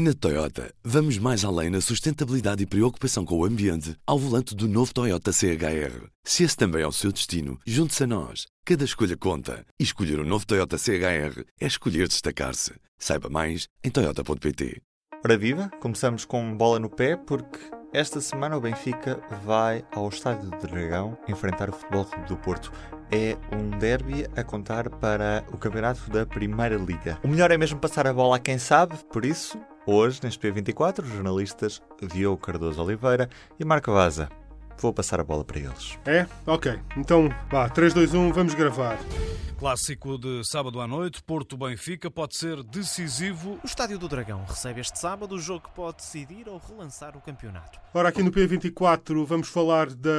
Na Toyota, vamos mais além na sustentabilidade e preocupação com o ambiente ao volante do novo Toyota CHR. Se esse também é o seu destino, junte-se a nós. Cada escolha conta. E escolher o um novo Toyota CHR é escolher destacar-se. Saiba mais em Toyota.pt. Ora viva, começamos com bola no pé porque esta semana o Benfica vai ao Estádio do Dragão enfrentar o Futebol Clube do Porto. É um derby a contar para o campeonato da Primeira Liga. O melhor é mesmo passar a bola a quem sabe, por isso Hoje, neste P24, os jornalistas Diogo Cardoso Oliveira e Marco Vaza. Vou passar a bola para eles. É? Ok. Então, vá, 3, 2, 1, vamos gravar. Clássico de sábado à noite, Porto-Benfica pode ser decisivo. O Estádio do Dragão recebe este sábado o jogo que pode decidir ou relançar o campeonato. Ora, aqui no P24 vamos falar da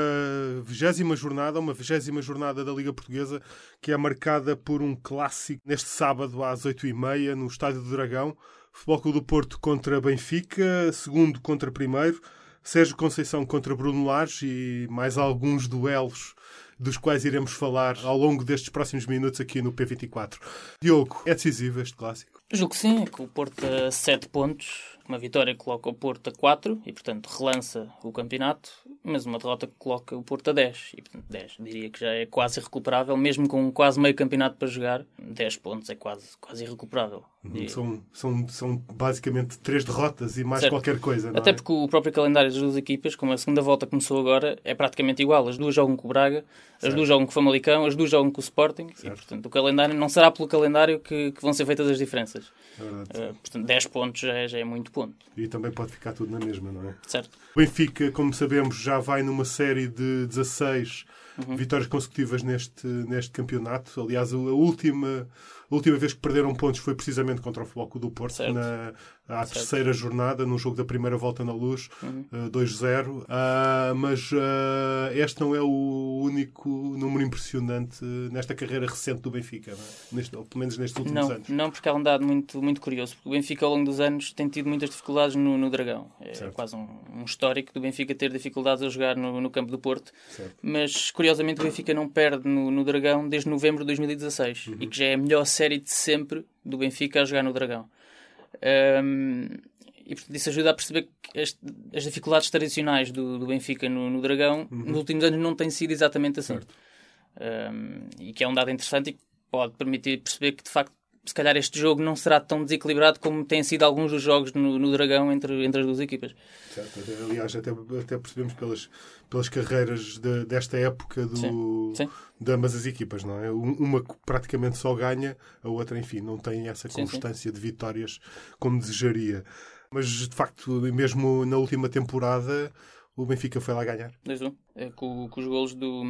vigésima jornada, uma vigésima jornada da Liga Portuguesa, que é marcada por um clássico neste sábado às 8h30 no Estádio do Dragão. Futebol Clube do Porto contra Benfica, segundo contra primeiro, Sérgio Conceição contra Bruno Lage e mais alguns duelos dos quais iremos falar ao longo destes próximos minutos aqui no P24. Diogo, é decisivo este clássico? Julgo que sim, é que o Porto a 7 pontos uma vitória coloca o Porto a 4 e, portanto, relança o campeonato, mas uma derrota que coloca o Porto a 10. E, portanto, 10 diria que já é quase irrecuperável, mesmo com quase meio campeonato para jogar, 10 pontos é quase, quase irrecuperável. Uhum. São, são, são basicamente 3 derrotas e mais certo. qualquer coisa. Até é? porque o próprio calendário das duas equipas, como a segunda volta começou agora, é praticamente igual. As duas jogam com o Braga, as duas jogam com o Famalicão, as duas jogam com o Sporting, certo. e, portanto, o calendário não será pelo calendário que, que vão ser feitas as diferenças. É uh, portanto, 10 pontos já é, já é muito ponto. E também pode ficar tudo na mesma, não é? Certo. O Benfica, como sabemos, já vai numa série de 16 uhum. vitórias consecutivas neste, neste campeonato. Aliás, a última, a última vez que perderam pontos foi precisamente contra o Floco do Porto, certo. na, à certo. terceira jornada, no jogo da primeira volta na luz, uhum. uh, 2-0. Uh, mas uh, este não é o único número impressionante nesta carreira recente do Benfica, é? Neste, pelo menos nestes últimos não, anos. Não, porque é um dado muito, muito curioso. Porque o Benfica, ao longo dos anos, tem tido muitas dificuldades no, no Dragão. É certo. quase um, um, histórico do Benfica ter dificuldades a jogar no, no campo do Porto. Mas, curiosamente, o Benfica não perde no, no Dragão desde novembro de 2016 uhum. e que já é a melhor série de sempre do Benfica a jogar no Dragão. Um, e portanto isso ajuda a perceber que este, as dificuldades tradicionais do, do Benfica no, no Dragão uhum. nos últimos anos não têm sido exatamente assim. Um, e que é um dado interessante e que pode permitir perceber que de facto se calhar este jogo não será tão desequilibrado como têm sido alguns dos jogos no, no Dragão entre, entre as duas equipas. Certo. Aliás, até, até percebemos pelas, pelas carreiras de, desta época do, Sim. Sim. de ambas as equipas, não é? Uma praticamente só ganha, a outra, enfim, não tem essa constância de vitórias como desejaria. Mas, de facto, mesmo na última temporada, o Benfica foi lá ganhar. 2-1. É, com, com, os golos do,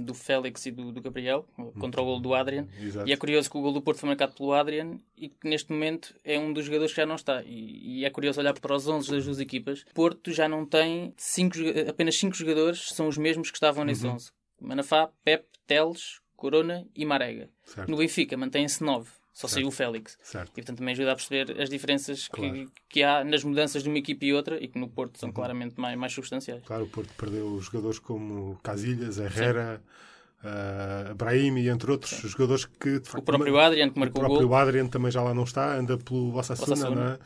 do Félix e do, do Gabriel, contra o gol do Adrian. Exato. E é curioso que o gol do Porto foi marcado pelo Adrian e que neste momento é um dos jogadores que já não está. E, e é curioso olhar para os 11 das duas equipas. Porto já não tem cinco, apenas 5 jogadores, são os mesmos que estavam nesse uhum. 11. Manafá, Pep, Teles, Corona e Marega. Certo. No Benfica mantém-se 9. Só certo. saiu o Félix. Certo. E portanto também ajuda a perceber as diferenças claro. que, que há nas mudanças de uma equipe e outra e que no Porto são uhum. claramente mais, mais substanciais. Claro, o Porto perdeu jogadores como Casilhas, Herrera. Sim uh, Brahimi, entre outros Sim. jogadores que de facto, o próprio Adrian que marcou o próprio gol. Adrian também já lá não está, anda pelo Osasuna, não é?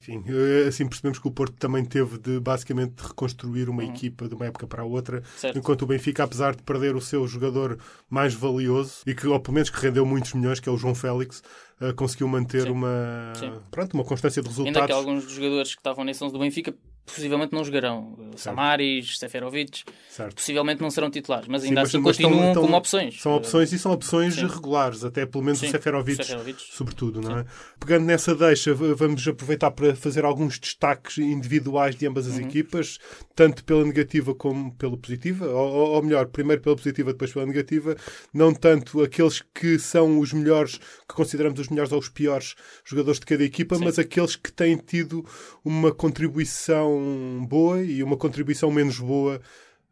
Enfim, eh, assim percebemos que o Porto também teve de basicamente reconstruir uma uhum. equipa de uma época para a outra, certo. enquanto o Benfica, apesar de perder o seu jogador mais valioso e que, ou pelo menos que rendeu muitos milhões, que é o João Félix, uh, conseguiu manter Sim. uma Sim. pronto, uma constância de resultados. Ainda que alguns dos jogadores que estavam nesse 11 do Benfica possivelmente não jogarão. Certo. Samaris, Seferovic, certo. possivelmente não serão titulares, mas ainda Sim, assim mas, continuam estão, como opções. São opções e são opções Sim. regulares, até pelo menos Sim. o Seferovic, Seferovic, sobretudo, não é? Pegando nessa deixa, vamos aproveitar para fazer alguns destaques individuais de ambas as uhum. equipas, tanto pela negativa como pela positiva, ou, ou melhor, primeiro pela positiva, depois pela negativa, não tanto aqueles que são os melhores, que consideramos os melhores ou os piores jogadores de cada equipa, mas aqueles que têm tido uma contribuição boa e uma contribuição menos boa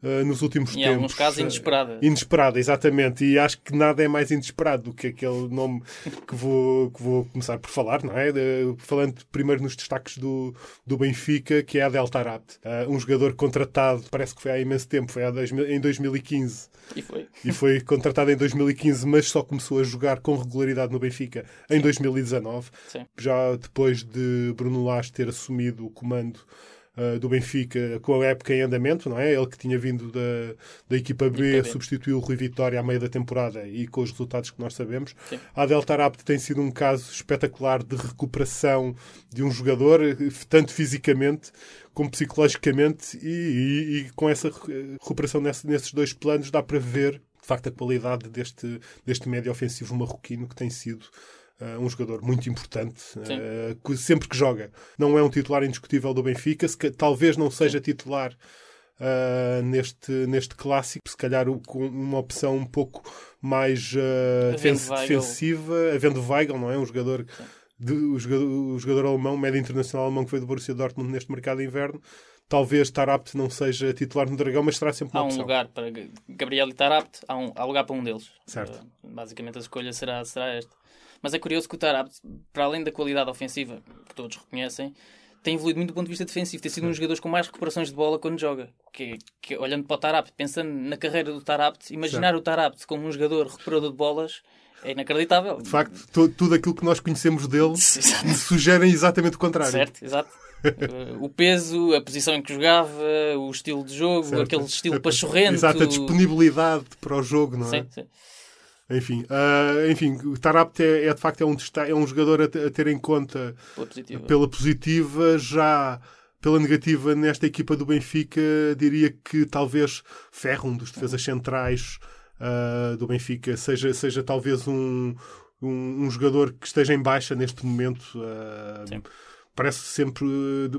uh, nos últimos em tempos. Em alguns casos, inesperada. Uh, inesperada, exatamente. E acho que nada é mais inesperado do que aquele nome que vou, que vou começar por falar, não é? Falando primeiro nos destaques do, do Benfica, que é a Delta Rapt. Uh, um jogador contratado, parece que foi há imenso tempo, foi dois, em 2015. E foi. E foi contratado em 2015, mas só começou a jogar com regularidade no Benfica em Sim. 2019. Sim. Já depois de Bruno Lage ter assumido o comando uh, do Benfica com a época em andamento, não é? Ele que tinha vindo da, da equipa B, substituiu o Rui Vitória à meia da temporada e com os resultados que nós sabemos. Sim. A Delta Rapt tem sido um caso espetacular de recuperação de um jogador, tanto fisicamente como psicologicamente, e, e, e com essa recuperação nesse, nesses dois planos dá para ver de facto a qualidade deste, deste médio ofensivo marroquino que tem sido Uh, um jogador muito importante, uh, sempre que joga. Não é um titular indiscutível do Benfica, se, talvez não seja titular uh, neste, neste clássico, se calhar com uma opção um pouco mais defensiva, havendo Weigl, não é? Um jogador, de, o jogador, o jogador alemão, médio internacional alemão que veio do Borussia Dortmund neste mercado de inverno. Talvez Tarapte não seja titular no Dragão, mas será sempre uma Há um opção. lugar para Gabriel e Tarapte, há, um, há lugar para um deles. Certo. basicamente a escolha será, será esta. Mas é curioso que o Tarab, para além da qualidade ofensiva, que todos reconhecem, tem evoluído muito do ponto de vista defensivo. Tem sido um dos jogadores com mais recuperações de bola quando joga. Que, que olhando para o Tarab, pensando na carreira do Tarab, imaginar certo. o Tarab como um jogador recuperador de bolas é inacreditável. De facto, tudo aquilo que nós conhecemos dele sugerem exatamente o contrário. Certo, exato. o peso, a posição em que jogava, o estilo de jogo, certo. aquele estilo pachorrento. Exato, a disponibilidade para o jogo, não é? Sim, sim. Enfim, uh, enfim o Tarapte é, é, de facto é um, é um jogador a, a ter em conta pela positiva. pela positiva, já pela negativa nesta equipa do Benfica, diria que talvez Ferro, um dos defesas centrais uh, do Benfica, seja, seja talvez um, um, um, jogador que esteja em baixa neste momento. Uh, parece sempre,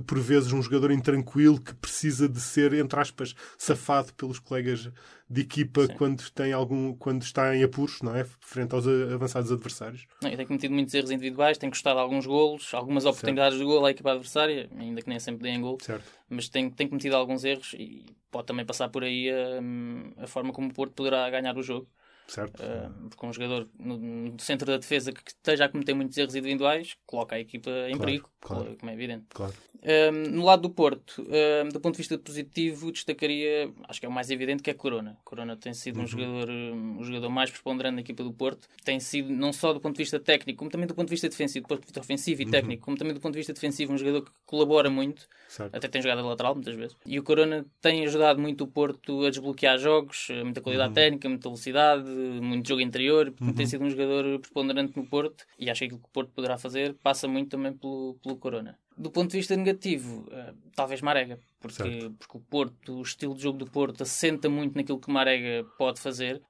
por vezes, um jogador intranquilo que precisa de ser, entre aspas, safado pelos colegas de equipa quando, tem algum, quando está em apuros, não é? Frente aos avançados adversários. Não, tem cometido muitos erros individuais, tem custado alguns golos, algumas oportunidades certo. de gol à equipa adversária, ainda que nem sempre deem gol. Certo. Mas tem, tem cometido alguns erros e pode também passar por aí a, a forma como o Porto poderá ganhar o jogo. Certo. Uh, porque um jogador no, no, centro da defesa que esteja a cometer muitos erros individuais coloca a equipa em claro, perigo, claro, como é evidente. Claro. Uh, no lado do Porto, uh, do ponto de vista positivo, destacaria, acho que é o mais evidente, que é Corona. Corona tem sido uhum. um, jogador, um jogador mais preponderante na equipa do Porto. Tem sido, não só do ponto de vista técnico, como também do ponto de vista defensivo, do ponto de vista ofensivo e uhum. técnico, como também do ponto de vista defensivo, um jogador que colabora muito. Certo. Até tem jogado a lateral muitas vezes. E o Corona tem ajudado muito o Porto a desbloquear jogos, muita qualidade uhum. técnica, muita velocidade, muito jogo interior uhum. tem sido um jogador preponderante no Porto e acho que aquilo que o Porto poderá fazer passa muito também pelo, pelo Corona. Do ponto de vista negativo, uh, talvez Marega, porque, porque o Porto, o estilo de jogo do Porto assenta muito naquilo que o Marega pode fazer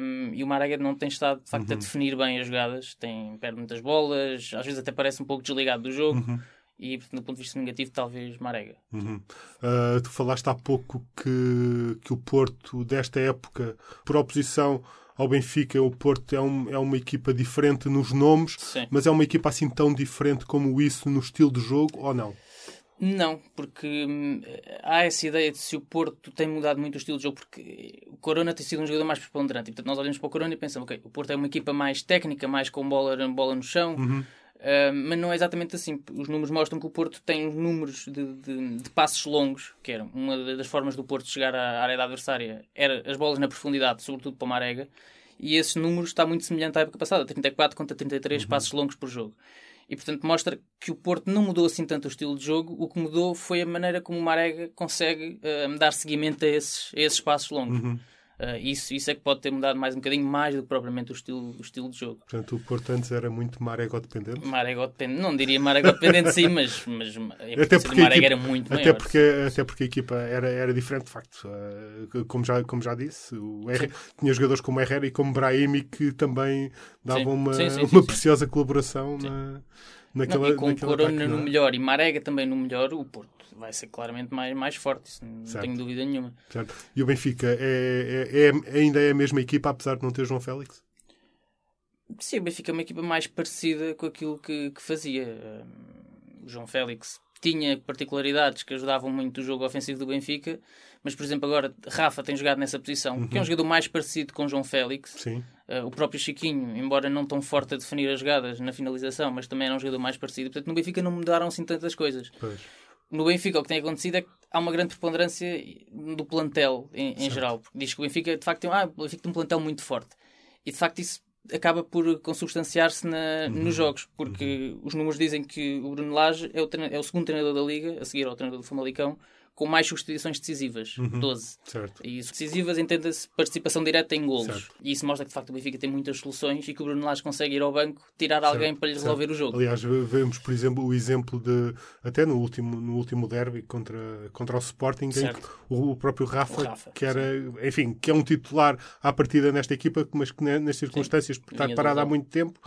um, e o Marega não tem estado de facto uhum. a definir bem as jogadas, tem, perde muitas bolas, às vezes até parece um pouco desligado do jogo. Uhum e, do ponto de vista negativo, talvez Marega. Uhum. Uh, tu falaste há pouco que, que o Porto, desta época, por oposição ao Benfica, o Porto é, um, é uma equipa diferente nos nomes, Sim. mas é uma equipa assim tão diferente como isso no estilo de jogo ou não? Não, porque hum, há essa ideia de se o Porto tem mudado muito o estilo de jogo, porque o Corona tem sido um jogador mais preponderante. E, portanto, nós olhamos para o Corona e pensamos, ok, o Porto é uma equipa mais técnica, mais com bola, bola no chão, uhum. Uh, mas não é exatamente assim. Os números mostram que o Porto tem números de, de, de, passos longos, que era uma das formas do Porto chegar à área da adversária, era as bolas na profundidade, sobretudo para o Marega e esse número está muito semelhante à época passada, 34 contra 33 uhum. passos longos por jogo. E, portanto, mostra que o Porto não mudou assim tanto o estilo de jogo. O que mudou foi a maneira como o Marega consegue uh, dar seguimento a esses, a esses passos longos. Uhum. Uh, isso, isso é que pode ter mudado mais um bocadinho mais do que propriamente o estilo, o estilo de jogo. Portanto, o Porto antes era muito Marego-dependente? Marego-dependente, não diria Marego-dependente sim, mas, mas até porque o Marego era muito até maior. Porque, até porque a equipa era, era diferente, de facto. Uh, como, já, como já disse, o tinha jogadores como Herrera e como Brahimi que também davam sim. uma, sim, uma preciosa colaboração na, naquela, não, e com naquela Corona ataque, no é? melhor e Marega também no melhor, o Porto vai ser claramente mais, mais forte, isso não Certo. tenho dúvida nenhuma. Certo. E o Benfica é, é, é- ainda é a mesma equipa, apesar de não ter João Félix? Sim, o Benfica é uma equipa mais parecida com aquilo que, que fazia. Um, o João Félix tinha particularidades que ajudavam muito o jogo ofensivo do Benfica, mas, por exemplo, agora Rafa tem jogado nessa posição, uhum. que é um jogador mais parecido com João Félix. Sim. Uh, o próprio Chiquinho, embora não tão forte a definir as jogadas na finalização, mas também era um jogador mais parecido. Portanto, no Benfica não mudaram assim tantas coisas. Pois. No Benfica, o que tem acontecido é que há uma grande preponderância do plantel em, em geral. Porque diz que o Benfica, de facto, tem, ah, o Benfica tem um plantel muito forte. E, de facto, isso acaba por consubstanciar-se uhum. nos jogos, porque uhum. os números dizem que o Bruno Lage é o, é o segundo treinador da Liga, a seguir ao treinador do Famalicão, com mais substituições decisivas, uhum. 12. Certo. E decisivas entenda-se participação direta em golos. Certo. E isso mostra que de facto o Benfica tem muitas soluções e que o Bruno Lage consegue ir ao banco, tirar certo. alguém para lhe resolver o jogo. Aliás, vemos, por exemplo, o exemplo de até no último, no último derby contra, contra o Sporting, o, próprio Rafa, Rafa, que era, sim. enfim, que é um titular à partida nesta equipa, mas que nas circunstâncias, por estar parado há muito tempo,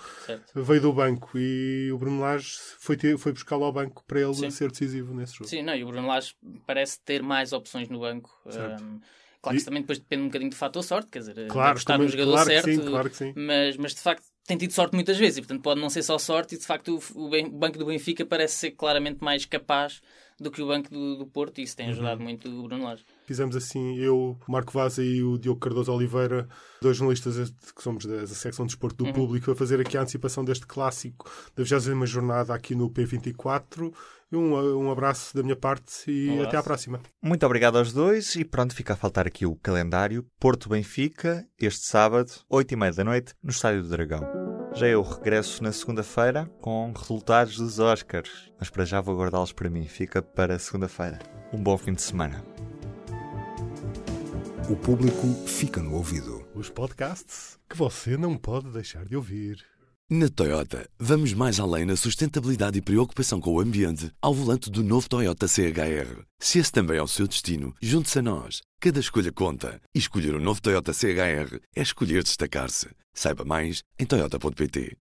veio do banco e o Bruno Lage foi, foi buscá-lo ao banco para ele sim. ser decisivo nesse jogo. Sim, não, e o Bruno Lage parece ter mais opções no banco. Um, claro que isso também depois depende um bocadinho do fator sorte, quer dizer, claro, estar no jogador claro certo, sim, claro que sim. Mas, mas de facto tem tido sorte muitas vezes e portanto pode não ser só sorte e de facto o, o banco do Benfica parece ser claramente mais capaz do que o banco do, do Porto e isso tem ajudado uhum. muito o Bruno Lage. Fizemos assim, eu, o Marco Vaz e o Diogo Cardoso Oliveira, dois jornalistas que somos da secção de desporto do uhum. público, a fazer aqui a antecipação deste clássico da 20 jornada aqui no P24. Um, um abraço da minha parte e um até à próxima. Muito obrigado aos dois e pronto, fica a faltar aqui o calendário. Porto Benfica, este sábado, 8 e meia da noite, no Estádio do Dragão. Já eu regresso na segunda-feira com resultados dos Oscars, mas para já vou guardá-los para mim. Fica para segunda-feira. Um bom fim de semana. O público fica no ouvido. Os podcasts que você não pode deixar de ouvir. Na Toyota, vamos mais além na sustentabilidade e preocupação com o ambiente ao volante do novo Toyota CHR. Se esse também é o seu destino, junte-se a nós. Cada escolha conta. E escolher o um novo Toyota CHR é escolher destacar-se. Saiba mais em Toyota.pt.